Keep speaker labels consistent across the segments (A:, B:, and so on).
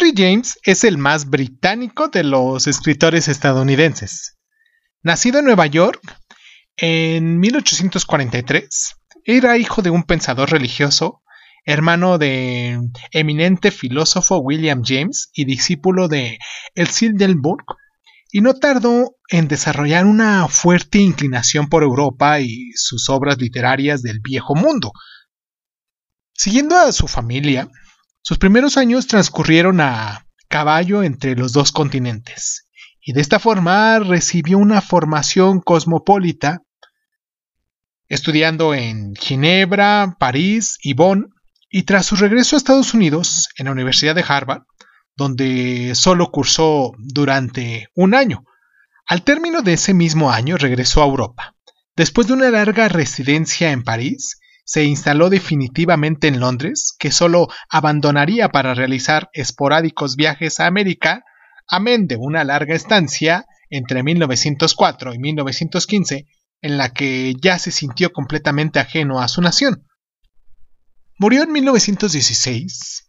A: Henry James es el más británico de los escritores estadounidenses. Nacido en Nueva York en 1843, era hijo de un pensador religioso, hermano de eminente filósofo William James y discípulo de El Sildenburg, y no tardó en desarrollar una fuerte inclinación por Europa y sus obras literarias del viejo mundo. Siguiendo a su familia, sus primeros años transcurrieron a caballo entre los dos continentes, y de esta forma recibió una formación cosmopolita, estudiando en Ginebra, París y Bonn, y tras su regreso a Estados Unidos, en la Universidad de Harvard, donde solo cursó durante un año. Al término de ese mismo año regresó a Europa. Después de una larga residencia en París, se instaló definitivamente en Londres, que solo abandonaría para realizar esporádicos viajes a América, amén de una larga estancia entre 1904 y 1915, en la que ya se sintió completamente ajeno a su nación. Murió en 1916,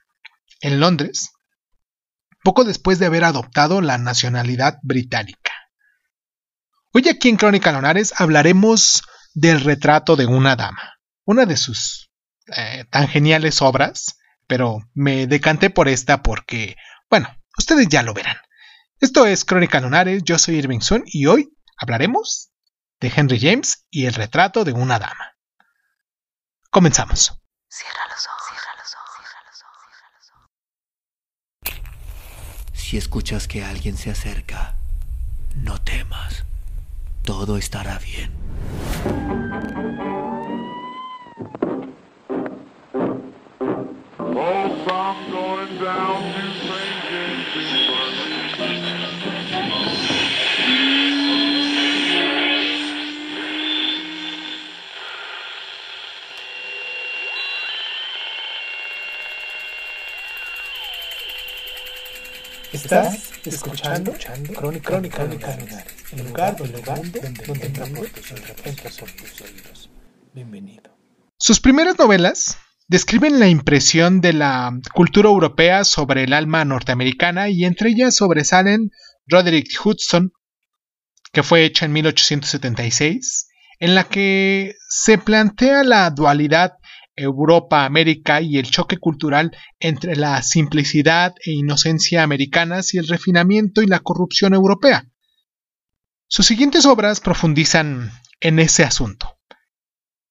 A: en Londres, poco después de haber adoptado la nacionalidad británica. Hoy aquí en Crónica Lonares hablaremos del retrato de una dama una de sus eh, tan geniales obras, pero me decanté por esta porque, bueno, ustedes ya lo verán. Esto es Crónica Lunares, yo soy Irving Sun y hoy hablaremos de Henry James y el retrato de una dama. Comenzamos. Cierra los ojos, cierra los ojos, cierra los ojos,
B: cierra los ojos. Si escuchas que alguien se acerca, no temas. Todo estará bien.
A: Estás escuchando, Crónica, Crónica, Crónica el lugar, el lugar donde, donde, donde tus oídos. Bienvenido. Sus primeras novelas describen la impresión de la cultura europea sobre el alma norteamericana y entre ellas sobresalen Roderick Hudson, que fue hecha en 1876, en la que se plantea la dualidad Europa-América y el choque cultural entre la simplicidad e inocencia americanas y el refinamiento y la corrupción europea. Sus siguientes obras profundizan en ese asunto.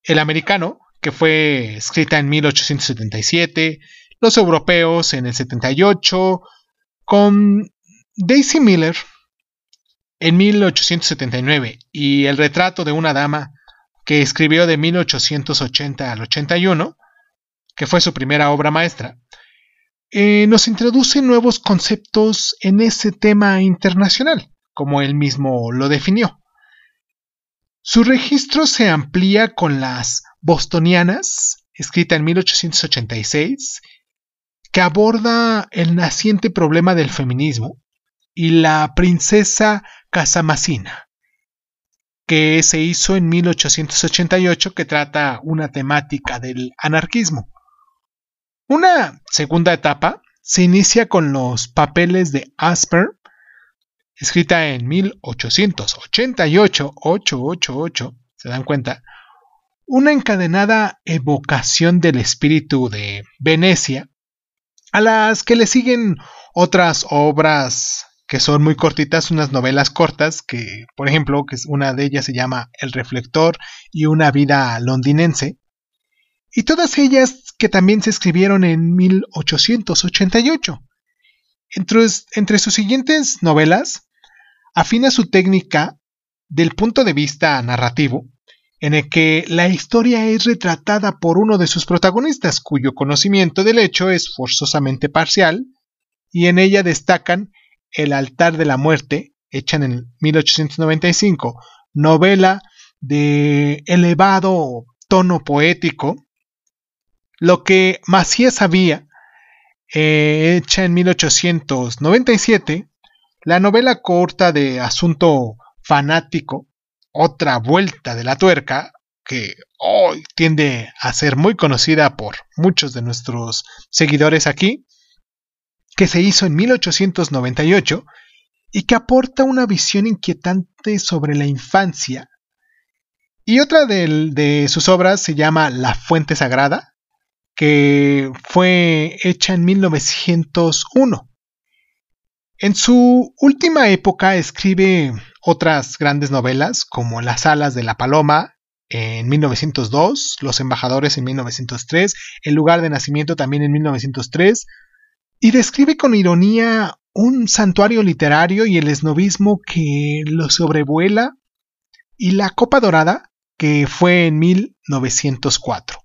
A: El americano, que fue escrita en 1877, Los Europeos en el 78, con Daisy Miller en 1879 y El retrato de una dama que escribió de 1880 al 81, que fue su primera obra maestra, eh, nos introduce nuevos conceptos en ese tema internacional, como él mismo lo definió. Su registro se amplía con las Bostonianas, escrita en 1886, que aborda el naciente problema del feminismo, y La princesa Casamasina, que se hizo en 1888, que trata una temática del anarquismo. Una segunda etapa se inicia con los papeles de Asper, escrita en 1888, 888, ¿se dan cuenta? una encadenada evocación del espíritu de Venecia, a las que le siguen otras obras que son muy cortitas, unas novelas cortas, que por ejemplo, que una de ellas se llama El reflector y una vida londinense, y todas ellas que también se escribieron en 1888. Entre, entre sus siguientes novelas, afina su técnica del punto de vista narrativo, en el que la historia es retratada por uno de sus protagonistas, cuyo conocimiento del hecho es forzosamente parcial, y en ella destacan El altar de la muerte, hecha en 1895, novela de elevado tono poético, lo que Macías sabía, eh, hecha en 1897, la novela corta de asunto fanático, otra vuelta de la tuerca que hoy tiende a ser muy conocida por muchos de nuestros seguidores aquí, que se hizo en 1898 y que aporta una visión inquietante sobre la infancia. Y otra de, sus obras se llama La Fuente Sagrada, que fue hecha en 1901. En su última época escribe otras grandes novelas como Las alas de la paloma en 1902, Los embajadores en 1903, El lugar de nacimiento también en 1903, y describe con ironía un santuario literario y el esnovismo que lo sobrevuela, y La Copa Dorada, que fue en 1904.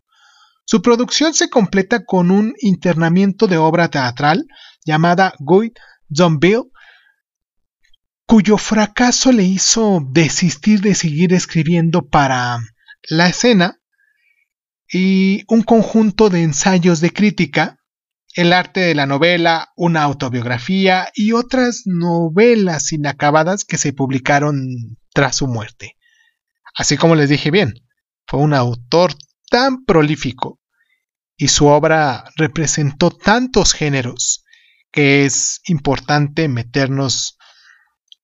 A: Su producción se completa con un internamiento de obra teatral llamada Guy Bill, cuyo fracaso le hizo desistir de seguir escribiendo para la escena y un conjunto de ensayos de crítica el arte de la novela, una autobiografía y otras novelas inacabadas que se publicaron tras su muerte. Así como les dije bien, fue un autor tan prolífico y su obra representó tantos géneros que es importante meternos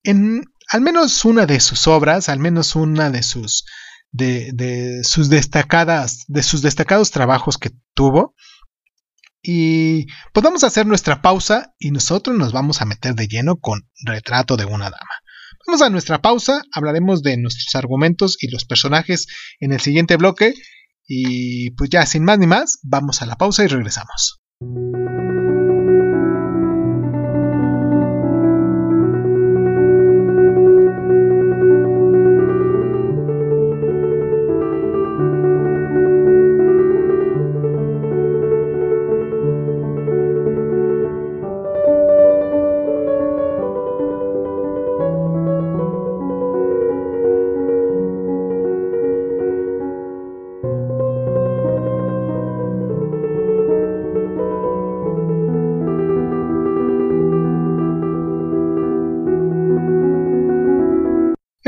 A: en al menos una de sus obras, al menos una de sus de, de sus destacadas de sus destacados trabajos que tuvo y podemos hacer nuestra pausa y nosotros nos vamos a meter de lleno con Retrato de una dama. Vamos a nuestra pausa, hablaremos de nuestros argumentos y los personajes en el siguiente bloque y pues ya sin más ni más, vamos a la pausa y regresamos.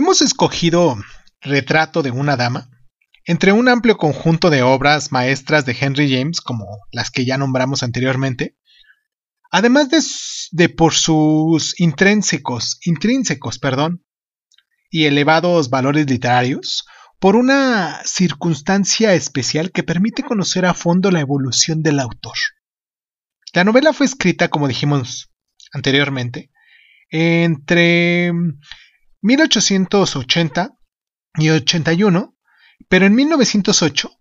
A: Hemos escogido Retrato de una dama entre un amplio conjunto de obras maestras de Henry James, como las que ya nombramos anteriormente, además de, por sus intrínsecos, intrínsecos perdón, y elevados valores literarios, por una circunstancia especial que permite conocer a fondo la evolución del autor. La novela fue escrita, como dijimos anteriormente, entre 1880 y 81, pero en 1908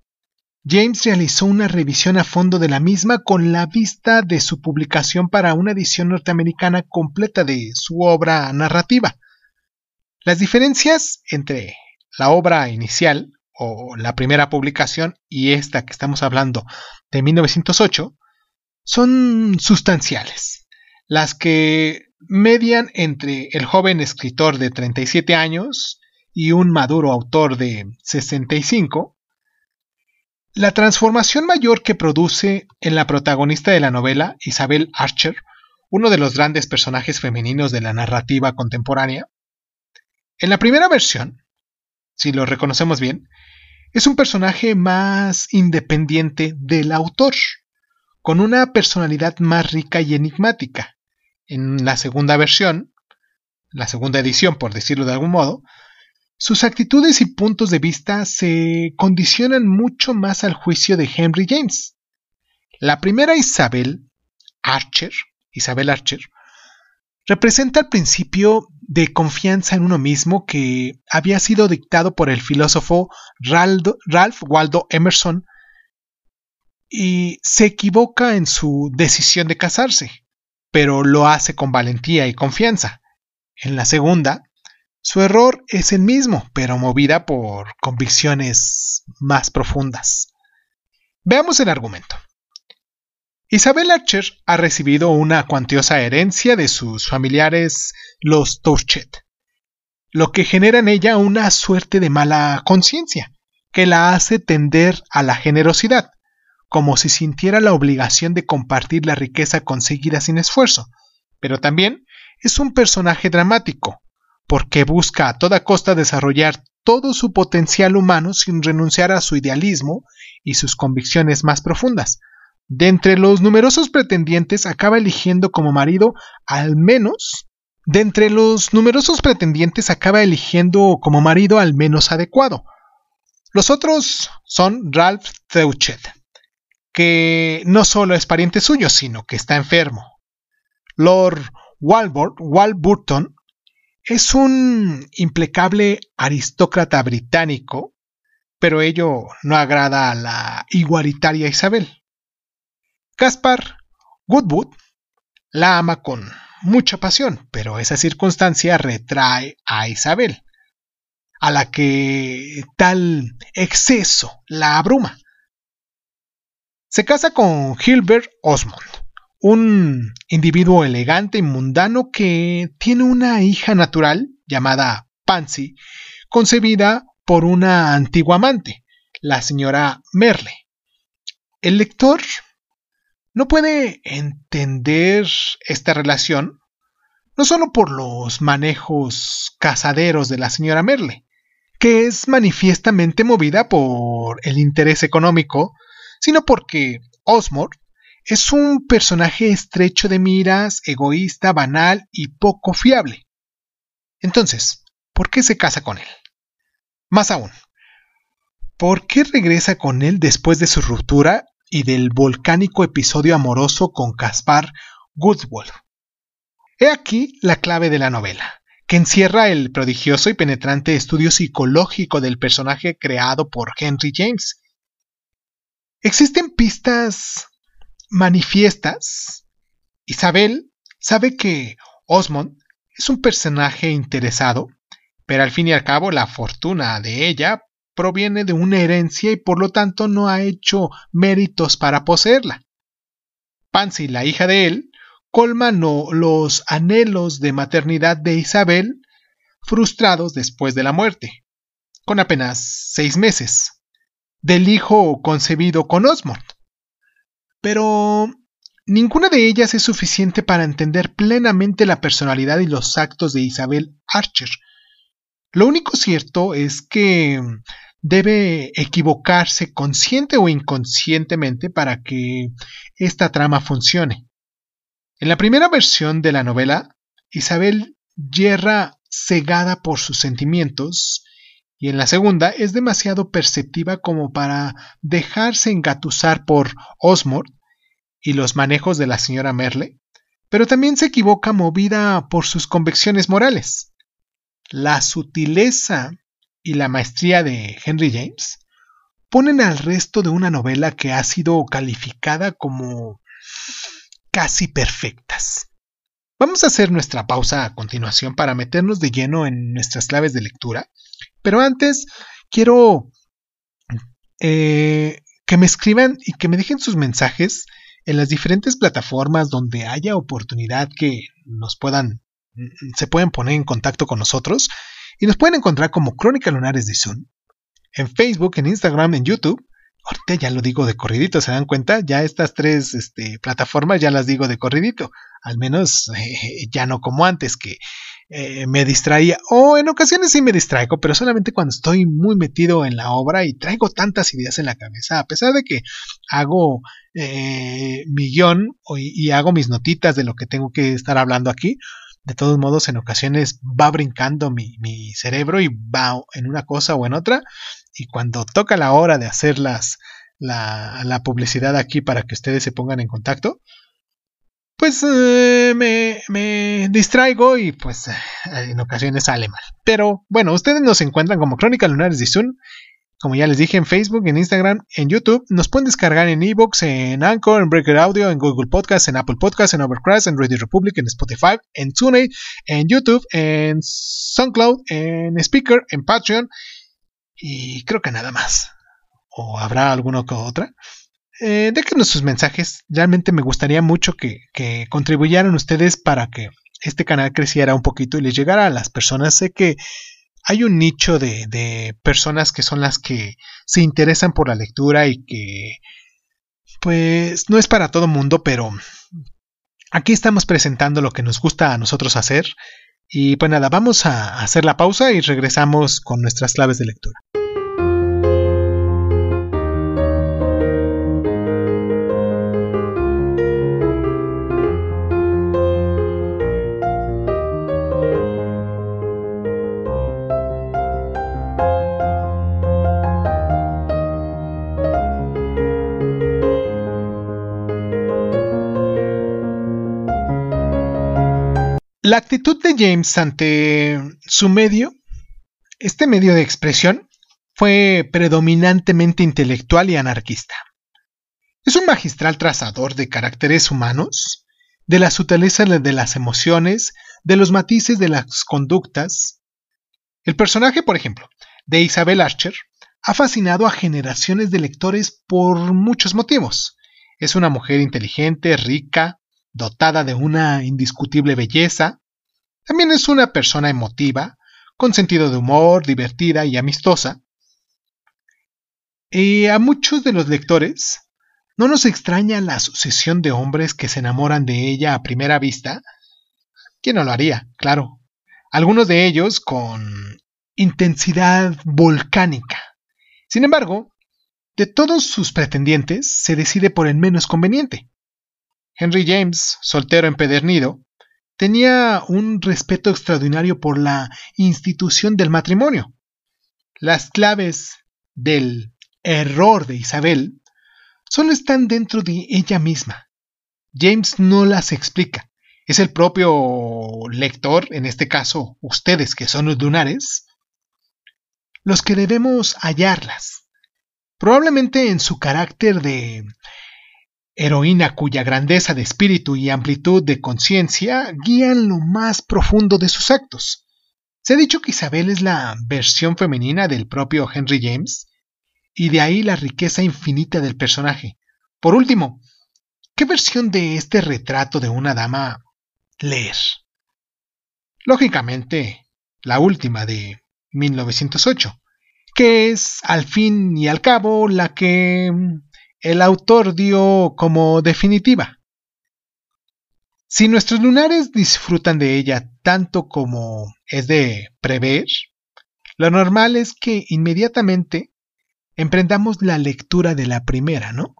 A: James realizó una revisión a fondo de la misma con la vista de su publicación para una edición norteamericana completa de su obra narrativa. Las diferencias entre la obra inicial o la primera publicación y esta que estamos hablando de 1908 son sustanciales. Las que median entre el joven escritor de 37 años y un maduro autor de 65, la transformación mayor que produce en la protagonista de la novela, Isabel Archer, uno de los grandes personajes femeninos de la narrativa contemporánea, en la primera versión, si lo reconocemos bien, es un personaje más independiente del autor, con una personalidad más rica y enigmática, en la segunda versión, la segunda edición por decirlo de algún modo, sus actitudes y puntos de vista se condicionan mucho más al juicio de Henry James. La primera Isabel Archer, Isabel Archer, representa el principio de confianza en uno mismo que había sido dictado por el filósofo Ralph Waldo Emerson y se equivoca en su decisión de casarse pero lo hace con valentía y confianza. En la segunda, su error es el mismo, pero movida por convicciones más profundas. Veamos el argumento. Isabel Archer ha recibido una cuantiosa herencia de sus familiares los Touchet, lo que genera en ella una suerte de mala conciencia, que la hace tender a la generosidad, como si sintiera la obligación de compartir la riqueza conseguida sin esfuerzo, pero también es un personaje dramático, porque busca a toda costa desarrollar todo su potencial humano sin renunciar a su idealismo y sus convicciones más profundas, De entre los numerosos pretendientes acaba eligiendo como marido al menos de entre los numerosos pretendientes acaba eligiendo como marido al menos adecuado. Los otros son Ralph Theuchet, que no solo es pariente suyo, sino que está enfermo. Lord Walburton es un implacable aristócrata británico, pero ello no agrada a la igualitaria Isabel. Caspar Goodwood la ama con mucha pasión, pero esa circunstancia retrae a Isabel, a la que tal exceso la abruma. Se casa con Gilbert Osmond, un individuo elegante y mundano que tiene una hija natural llamada Pansy, concebida por una antigua amante, la señora Merle. El lector no puede entender esta relación no solo por los manejos casaderos de la señora Merle, que es manifiestamente movida por el interés económico, sino porque Osmond es un personaje estrecho de miras, egoísta, banal y poco fiable. Entonces, ¿por qué se casa con él? Más aún, ¿por qué regresa con él después de su ruptura y del volcánico episodio amoroso con Caspar Goodwolf? He aquí la clave de la novela, que encierra el prodigioso y penetrante estudio psicológico del personaje creado por Henry James. Existen pistas manifiestas. Isabel sabe que Osmond es un personaje interesado, pero al fin y al cabo la fortuna de ella proviene de una herencia y por lo tanto no ha hecho méritos para poseerla. Pansy, la hija de él, colma los anhelos de maternidad de Isabel, frustrados después de la muerte, con apenas seis meses, del hijo concebido con Osmond. Pero ninguna de ellas es suficiente para entender plenamente la personalidad y los actos de Isabel Archer. Lo único cierto es que debe equivocarse consciente o inconscientemente para que esta trama funcione. En la primera versión de la novela, Isabel yerra cegada por sus sentimientos y en la segunda es demasiado perceptiva como para dejarse engatusar por Osmond y los manejos de la señora Merle, pero también se equivoca movida por sus convicciones morales. La sutileza y la maestría de Henry James ponen al resto de una novela que ha sido calificada como casi perfectas. Vamos a hacer nuestra pausa a continuación para meternos de lleno en nuestras claves de lectura, pero antes quiero eh, que me escriban y que me dejen sus mensajes en las diferentes plataformas donde haya oportunidad que nos puedan, se pueden poner en contacto con nosotros y nos pueden encontrar como Crónica Lunares de Zoom, en Facebook, en Instagram, en YouTube ahorita ya lo digo de corridito, ¿se dan cuenta? Ya estas tres este, plataformas ya las digo de corridito, al menos eh, ya no como antes que eh, me distraía, o en ocasiones sí me distraigo, pero solamente cuando estoy muy metido en la obra y traigo tantas ideas en la cabeza, a pesar de que hago eh, mi guion y hago mis notitas de lo que tengo que estar hablando aquí, de todos modos en ocasiones va brincando mi, mi, cerebro y va en una cosa o en otra y cuando toca la hora de hacer las, la, la publicidad aquí para que ustedes se pongan en contacto, pues eh, me, me, distraigo y pues eh, en ocasiones sale mal. Pero bueno, ustedes nos encuentran como Crónica Lunares de Zoom como ya les dije, en Facebook, en Instagram, en YouTube. Nos pueden descargar en Evox, en Anchor, en Breaker Audio, en Google Podcast, en Apple Podcast, en Overcast, en Radio Republic, en Spotify, en TuneIn, en YouTube, en SoundCloud, en Speaker, en Patreon y creo que nada más. ¿O habrá alguna que otra? Eh, déjenos sus mensajes. Realmente me gustaría mucho que, contribuyeran ustedes para que este canal creciera un poquito y les llegara a las personas. Sé que hay un nicho de, personas que son las que se interesan por la lectura y que pues no es para todo mundo, pero aquí estamos presentando lo que nos gusta a nosotros hacer. Y pues nada, vamos a hacer la pausa y regresamos con nuestras claves de lectura. La actitud de James ante su medio, este medio de expresión, fue predominantemente intelectual y anarquista. Es un magistral trazador de caracteres humanos, de la sutileza de las emociones, de los matices de las conductas. El personaje, por ejemplo, de Isabel Archer, ha fascinado a generaciones de lectores por muchos motivos. Es una mujer inteligente, rica, dotada de una indiscutible belleza. También es una persona emotiva, con sentido de humor, divertida y amistosa. Y a muchos de los lectores no nos extraña la sucesión de hombres que se enamoran de ella a primera vista. ¿Quién no lo haría? Claro. Algunos de ellos con intensidad volcánica. Sin embargo, de todos sus pretendientes se decide por el menos conveniente. Henry James, soltero empedernido, tenía un respeto extraordinario por la institución del matrimonio. Las claves del error de Isabel solo están dentro de ella misma. James no las explica. Es el propio lector, en este caso ustedes que son los lunares, los que debemos hallarlas. Probablemente en su carácter de heroína cuya grandeza de espíritu y amplitud de conciencia guían lo más profundo de sus actos. Se ha dicho que Isabel es la versión femenina del propio Henry James, y de ahí la riqueza infinita del personaje. Por último, ¿qué versión de este retrato de una dama leer? Lógicamente, la última de 1908, que es al fin y al cabo la que el autor dio como definitiva. Si nuestros lunares disfrutan de ella tanto como es de prever, lo normal es que inmediatamente emprendamos la lectura de la primera, ¿no?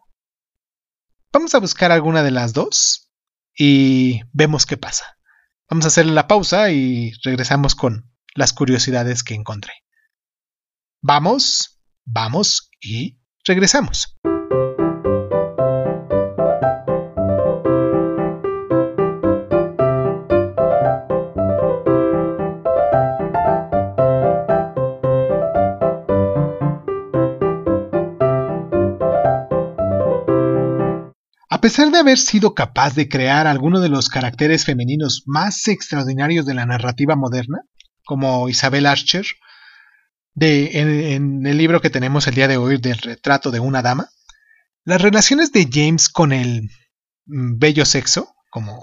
A: Vamos a buscar alguna de las dos y vemos qué pasa. Vamos a hacer la pausa y regresamos con las curiosidades que encontré. Vamos, vamos y regresamos. A pesar de haber sido capaz de crear algunos de los caracteres femeninos más extraordinarios de la narrativa moderna, como Isabel Archer, en, el libro que tenemos el día de hoy del retrato de una dama, las relaciones de James con el mm, bello sexo, como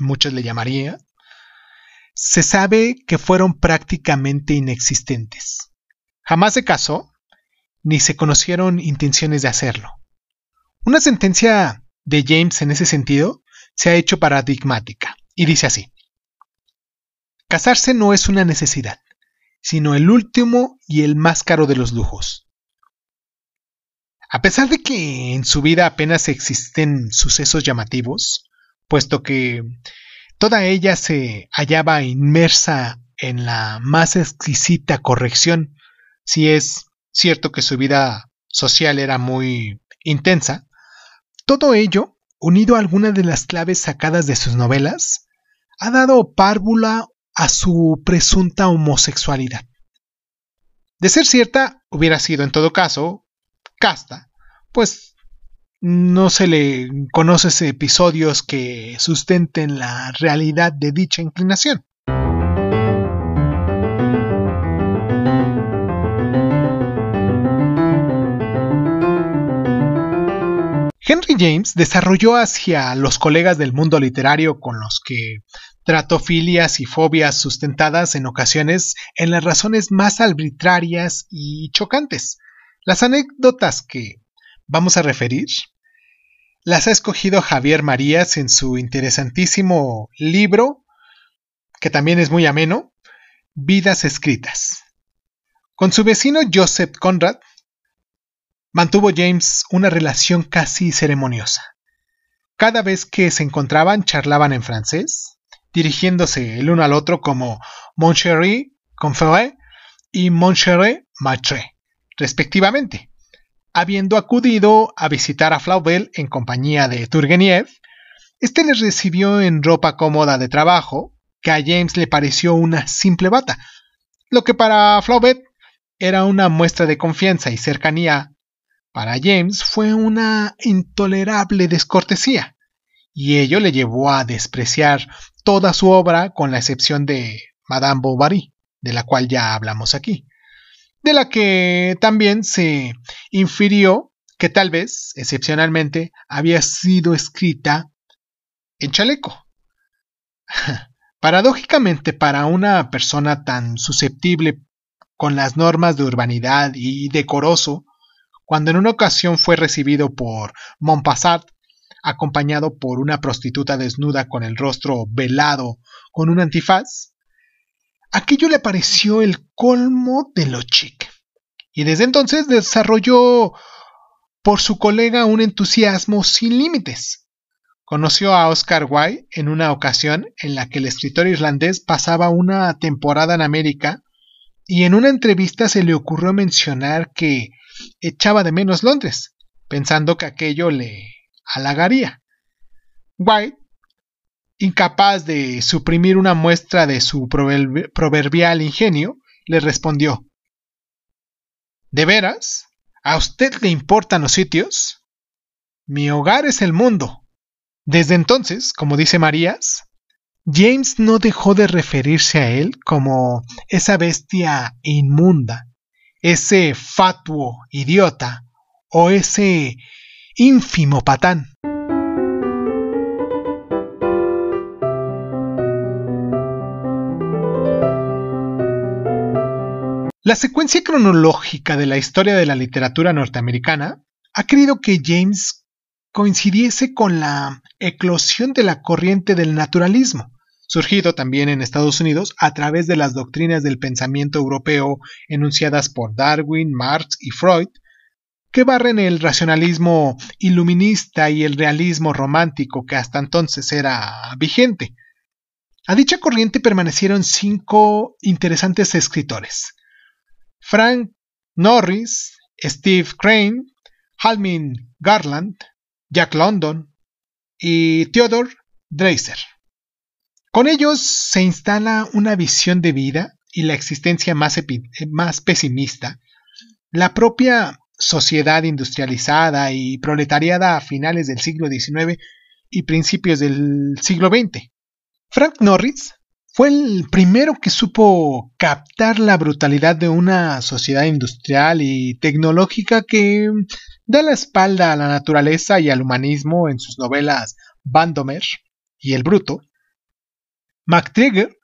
A: muchos le llamarían, se sabe que fueron prácticamente inexistentes. Jamás se casó, ni se conocieron intenciones de hacerlo. Una sentencia de James en ese sentido se ha hecho paradigmática y dice así. Casarse no es una necesidad, sino el último y el más caro de los lujos. A pesar de que en su vida apenas existen sucesos llamativos, puesto que toda ella se hallaba inmersa en la más exquisita corrección, si es cierto que su vida social era muy intensa, todo ello, unido a algunas de las claves sacadas de sus novelas, ha dado párvula a su presunta homosexualidad. De ser cierta, hubiera sido en todo caso casta, pues no se le conoce episodios que sustenten la realidad de dicha inclinación. James desarrolló hacia los colegas del mundo literario con los que trató filias y fobias sustentadas en ocasiones en las razones más arbitrarias y chocantes. Las anécdotas que vamos a referir las ha escogido Javier Marías en su interesantísimo libro, que también es muy ameno, Vidas Escritas. Con su vecino Joseph Conrad mantuvo James una relación casi ceremoniosa. Cada vez que se encontraban charlaban en francés, dirigiéndose el uno al otro como Mon chéri Conféré y Mon chéri Maitre, respectivamente. Habiendo acudido a visitar a Flaubert en compañía de Turgeniev, este les recibió en ropa cómoda de trabajo, que a James le pareció una simple bata, lo que para Flaubert era una muestra de confianza y cercanía, para James fue una intolerable descortesía, y ello le llevó a despreciar toda su obra con la excepción de Madame Bovary, de la cual ya hablamos aquí, de la que también se infirió que tal vez, excepcionalmente, había sido escrita en chaleco. Paradójicamente, para una persona tan susceptible con las normas de urbanidad y decoroso, cuando en una ocasión fue recibido por Montpassat, acompañado por una prostituta desnuda con el rostro velado con un antifaz, aquello le pareció el colmo de lo chic. Y desde entonces desarrolló por su colega un entusiasmo sin límites. Conoció a Oscar Wilde en una ocasión en la que el escritor irlandés pasaba una temporada en América y en una entrevista se le ocurrió mencionar que echaba de menos Londres, pensando que aquello le halagaría. White, incapaz de suprimir una muestra de su proverbial ingenio, le respondió ¿De veras? ¿A usted le importan los sitios? Mi hogar es el mundo. Desde entonces, como dice Marías, James no dejó de referirse a él como esa bestia inmunda, ese fatuo idiota o ese ínfimo patán. La secuencia cronológica de la historia de la literatura norteamericana ha querido que James coincidiese con la eclosión de la corriente del naturalismo, surgido también en Estados Unidos a través de las doctrinas del pensamiento europeo enunciadas por Darwin, Marx y Freud, que barren el racionalismo iluminista y el realismo romántico que hasta entonces era vigente. A dicha corriente permanecieron cinco interesantes escritores. Frank Norris, Steve Crane, Halmin Garland, Jack London y Theodore Dreiser. Con ellos se instala una visión de vida y la existencia más, más pesimista, la propia sociedad industrializada y proletariada a finales del siglo XIX y principios del siglo XX. Frank Norris fue el primero que supo captar la brutalidad de una sociedad industrial y tecnológica que da la espalda a la naturaleza y al humanismo en sus novelas Bandomer y El Bruto, MacTrigger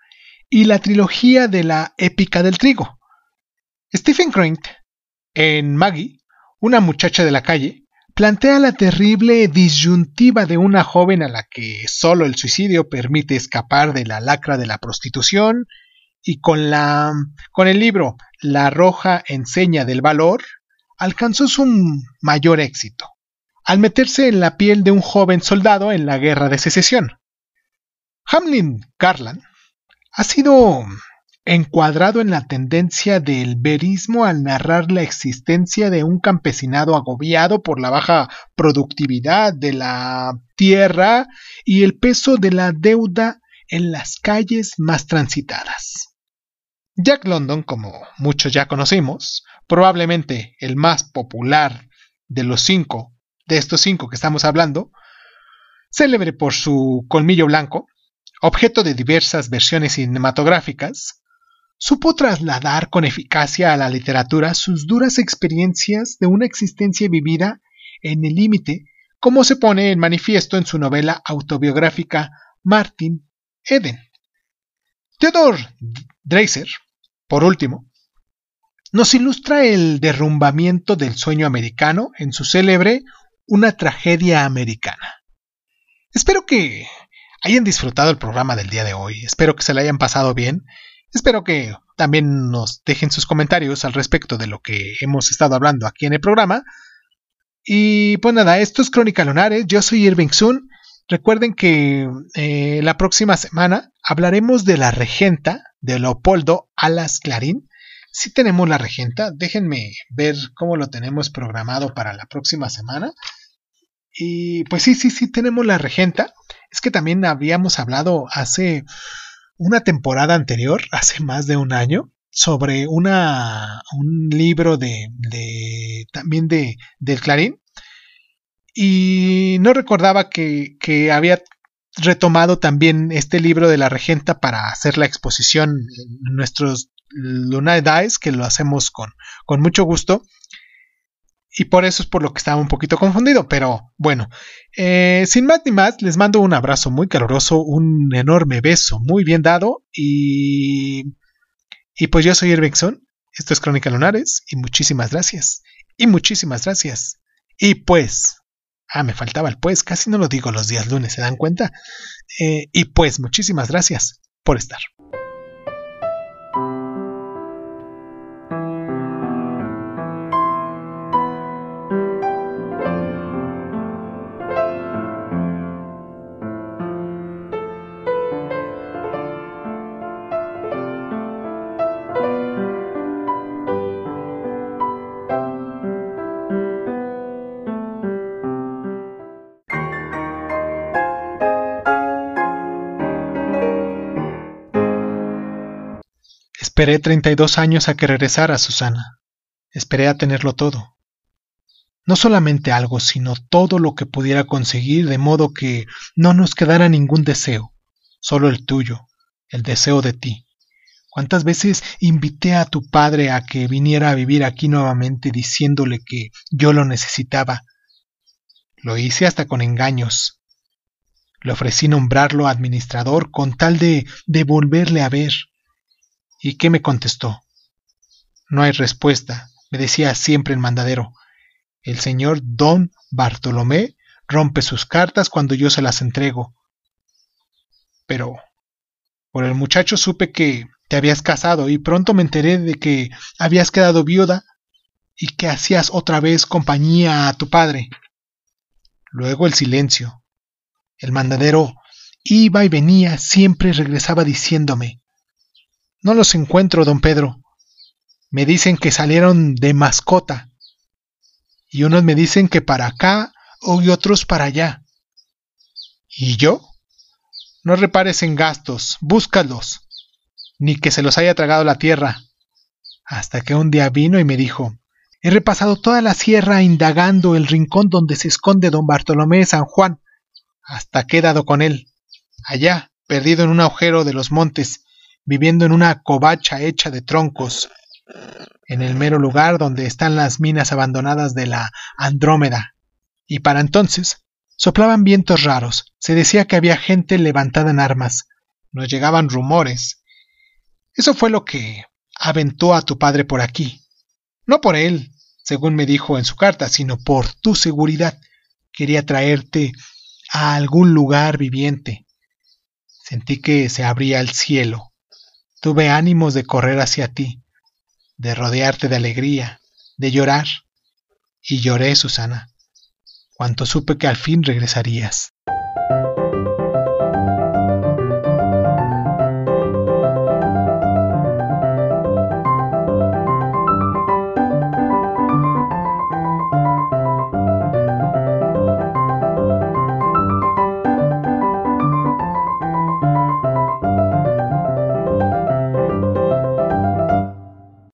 A: y la trilogía de la épica del trigo. Stephen Crane, en Maggie, una muchacha de la calle, plantea la terrible disyuntiva de una joven a la que solo el suicidio permite escapar de la lacra de la prostitución y con la con el libro La roja enseña del valor alcanzó su mayor éxito, al meterse en la piel de un joven soldado en la guerra de secesión. Hamlin Garland ha sido encuadrado en la tendencia del verismo al narrar la existencia de un campesinado agobiado por la baja productividad de la tierra y el peso de la deuda en las calles más transitadas. Jack London, como muchos ya conocimos, probablemente el más popular de los cinco, de estos cinco que estamos hablando, célebre por su colmillo blanco, objeto de diversas versiones cinematográficas, supo trasladar con eficacia a la literatura sus duras experiencias de una existencia vivida en el límite, como se pone en manifiesto en su novela autobiográfica Martin Eden. Theodore Dreiser, por último, nos ilustra el derrumbamiento del sueño americano en su célebre Una tragedia americana. Espero que hayan disfrutado el programa del día de hoy. Espero que se le hayan pasado bien. Espero que también nos dejen sus comentarios al respecto de lo que hemos estado hablando aquí en el programa. Y pues nada, esto es Crónica Lunares. Yo soy Irving Sun. Recuerden que eh, la próxima semana hablaremos de la regenta de Leopoldo Alas Clarín. Si tenemos la regenta, déjenme ver cómo lo tenemos programado para la próxima semana. Y pues sí, sí, sí, tenemos la regenta. Es que también habíamos hablado hace una temporada anterior, hace más de un año, sobre una, un libro de, también de, del Clarín. Y no recordaba que, había retomado también este libro de la regenta para hacer la exposición en nuestros Luna Dice, que lo hacemos con, con mucho gusto. Y por eso es por lo que estaba un poquito confundido. Pero bueno, eh, sin más ni más, les mando un abrazo muy caluroso, un enorme beso muy bien dado. Y, y pues yo soy Irvingson. Esto es Crónica Lunares. Y muchísimas gracias. Y muchísimas gracias. Y pues, ah, me faltaba el pues, casi no lo digo los días lunes, ¿se dan cuenta? Eh, y pues, muchísimas gracias por estar. Esperé 32 años a que regresara Susana. Esperé a tenerlo todo. No solamente algo, sino todo lo que pudiera conseguir de modo que no nos quedara ningún deseo, solo el tuyo, el deseo de ti. ¿Cuántas veces invité a tu padre a que viniera a vivir aquí nuevamente diciéndole que yo lo necesitaba? Lo hice hasta con engaños. Le ofrecí nombrarlo administrador con tal de devolverle a ver. ¿Y qué me contestó? No hay respuesta, me decía siempre el mandadero. El señor don Bartolomé rompe sus cartas cuando yo se las entrego. Pero por el muchacho supe que te habías casado y pronto me enteré de que habías quedado viuda y que hacías otra vez compañía a tu padre. Luego el silencio. El mandadero iba y venía, siempre regresaba diciéndome no los encuentro, don Pedro. Me dicen que salieron de mascota. Y unos me dicen que para acá y otros para allá. ¿Y yo? No repares en gastos, búscalos. Ni que se los haya tragado la tierra. Hasta que un día vino y me dijo, he repasado toda la sierra indagando el rincón donde se esconde don Bartolomé de San Juan, hasta que he dado con él, allá, perdido en un agujero de los montes, viviendo en una covacha hecha de troncos, en el mero lugar donde están las minas abandonadas de la Andrómeda. Y para entonces soplaban vientos raros, se decía que había gente levantada en armas, nos llegaban rumores. Eso fue lo que aventó a tu padre por aquí. No por él, según me dijo en su carta, sino por tu seguridad. Quería traerte a algún lugar viviente. Sentí que se abría el cielo Tuve ánimos de correr hacia ti, de rodearte de alegría, de llorar. Y lloré, Susana, cuanto supe que al fin regresarías.